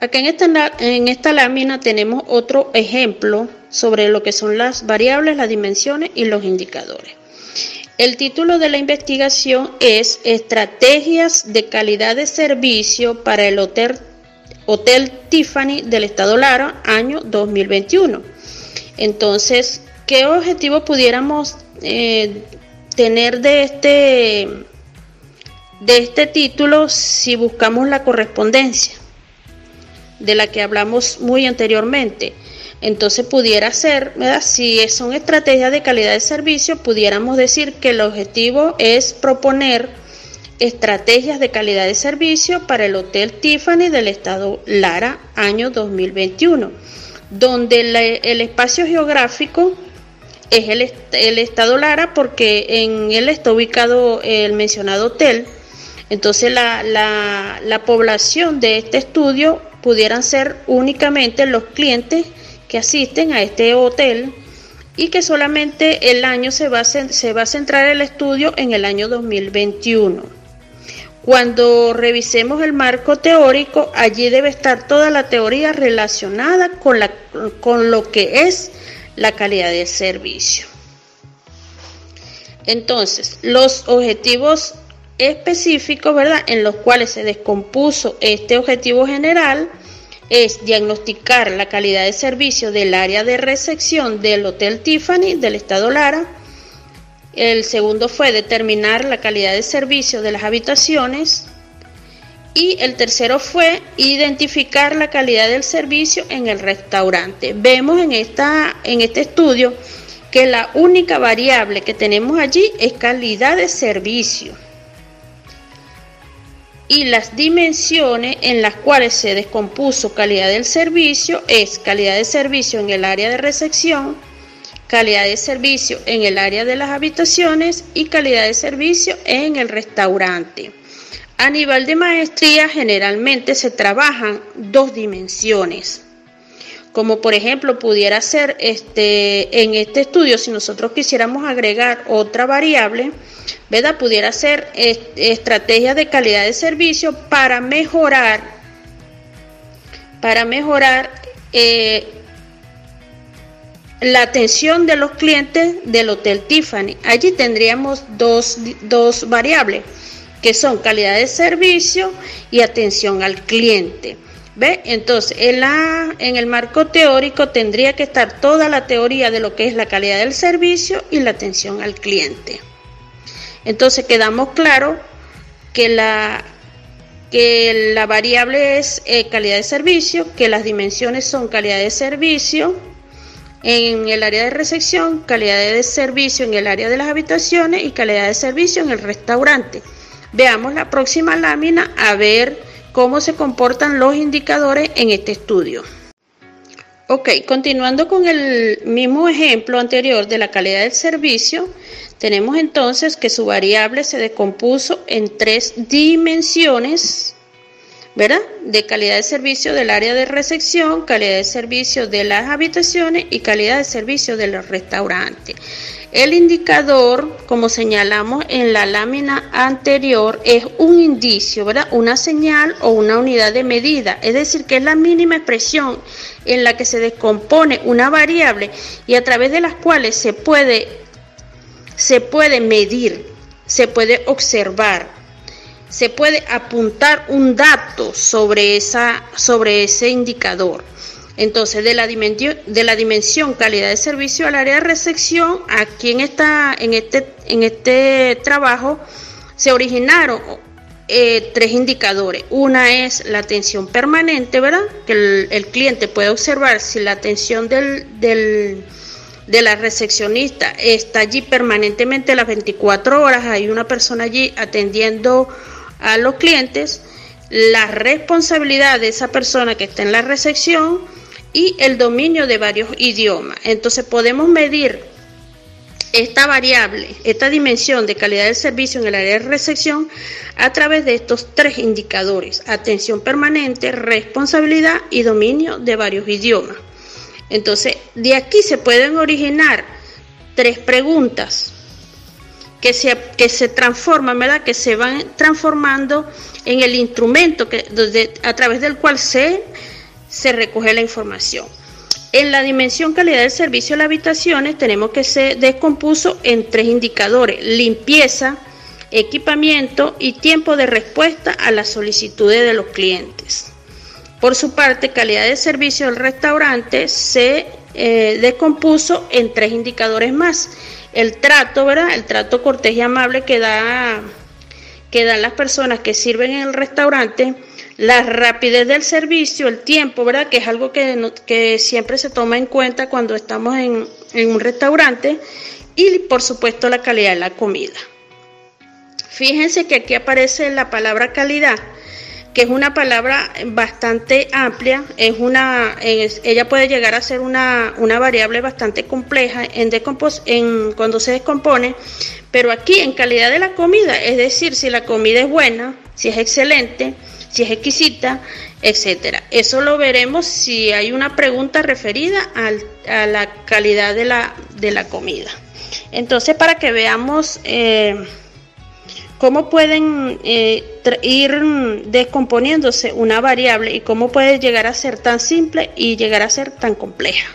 Acá en esta, en esta lámina tenemos otro ejemplo sobre lo que son las variables, las dimensiones y los indicadores. El título de la investigación es Estrategias de calidad de servicio para el Hotel, Hotel Tiffany del Estado Lara, año 2021. Entonces, ¿qué objetivo pudiéramos eh, tener de este, de este título si buscamos la correspondencia de la que hablamos muy anteriormente? Entonces pudiera ser, ¿verdad? si son estrategias de calidad de servicio, pudiéramos decir que el objetivo es proponer estrategias de calidad de servicio para el Hotel Tiffany del estado Lara, año 2021, donde el espacio geográfico es el, estado Lara porque en él está ubicado el mencionado hotel. Entonces la, la población de este estudio pudieran ser únicamente los clientes que asisten a este hotel y que solamente el año se va, a, se va a centrar el estudio en el año 2021. Cuando revisemos el marco teórico, allí debe estar toda la teoría relacionada con, la, con lo que es la calidad del servicio. Entonces, los objetivos específicos, ¿verdad? En los cuales se descompuso este objetivo general es diagnosticar la calidad de servicio del área de recepción del Hotel Tiffany del Estado Lara. El segundo fue determinar la calidad de servicio de las habitaciones. Y el tercero fue identificar la calidad del servicio en el restaurante. Vemos en, esta, en este estudio que la única variable que tenemos allí es calidad de servicio y las dimensiones en las cuales se descompuso calidad del servicio es calidad de servicio en el área de recepción, calidad de servicio en el área de las habitaciones y calidad de servicio en el restaurante. A nivel de maestría generalmente se trabajan dos dimensiones como por ejemplo pudiera ser este, en este estudio, si nosotros quisiéramos agregar otra variable, ¿verdad? Pudiera ser estrategia de calidad de servicio para mejorar, para mejorar eh, la atención de los clientes del Hotel Tiffany. Allí tendríamos dos, dos variables, que son calidad de servicio y atención al cliente. ¿Ve? Entonces, en, la, en el marco teórico tendría que estar toda la teoría de lo que es la calidad del servicio y la atención al cliente. Entonces, quedamos claro que la, que la variable es eh, calidad de servicio, que las dimensiones son calidad de servicio en el área de recepción, calidad de servicio en el área de las habitaciones y calidad de servicio en el restaurante. Veamos la próxima lámina a ver cómo se comportan los indicadores en este estudio. Ok, continuando con el mismo ejemplo anterior de la calidad del servicio, tenemos entonces que su variable se descompuso en tres dimensiones, ¿verdad? De calidad de servicio del área de recepción, calidad de servicio de las habitaciones y calidad de servicio de los restaurantes. El indicador, como señalamos en la lámina anterior, es un indicio, ¿verdad? Una señal o una unidad de medida, es decir, que es la mínima expresión en la que se descompone una variable y a través de las cuales se puede, se puede medir, se puede observar, se puede apuntar un dato sobre, esa, sobre ese indicador. Entonces, de la, dimensión, de la dimensión calidad de servicio al área de recepción, aquí en, esta, en, este, en este trabajo se originaron eh, tres indicadores. Una es la atención permanente, ¿verdad? Que el, cliente puede observar si la atención del, del, de la recepcionista está allí permanentemente las 24 horas, hay una persona allí atendiendo a los clientes, la responsabilidad de esa persona que está en la recepción, y el dominio de varios idiomas. Entonces podemos medir esta variable, esta dimensión de calidad del servicio en el área de recepción a través de estos tres indicadores, atención permanente, responsabilidad y dominio de varios idiomas. Entonces, de aquí se pueden originar tres preguntas que se, que se transforman, ¿verdad? Que se van transformando en el instrumento que, a través del cual se, se recoge la información. En la dimensión calidad del servicio de las habitaciones tenemos que se descompuso en tres indicadores, limpieza, equipamiento y tiempo de respuesta a las solicitudes de los clientes. Por su parte, calidad de servicio del restaurante se eh, descompuso en tres indicadores más. El trato, ¿verdad? El trato cortés y amable que, da, que dan las personas que sirven en el restaurante, la rapidez del servicio, el tiempo, ¿verdad? Que es algo que, siempre se toma en cuenta cuando estamos en, en un restaurante y por supuesto la calidad de la comida. Fíjense que aquí aparece la palabra calidad que es una palabra bastante amplia, es una, ella puede llegar a ser una, variable bastante compleja en, en cuando se descompone, pero aquí en calidad de la comida, es decir, si la comida es buena, si es excelente, si es exquisita, etcétera. Eso lo veremos si hay una pregunta referida a la calidad de la, de la comida. Entonces, para que veamos eh, cómo pueden eh, ir descomponiéndose una variable y cómo puede llegar a ser tan simple y llegar a ser tan compleja.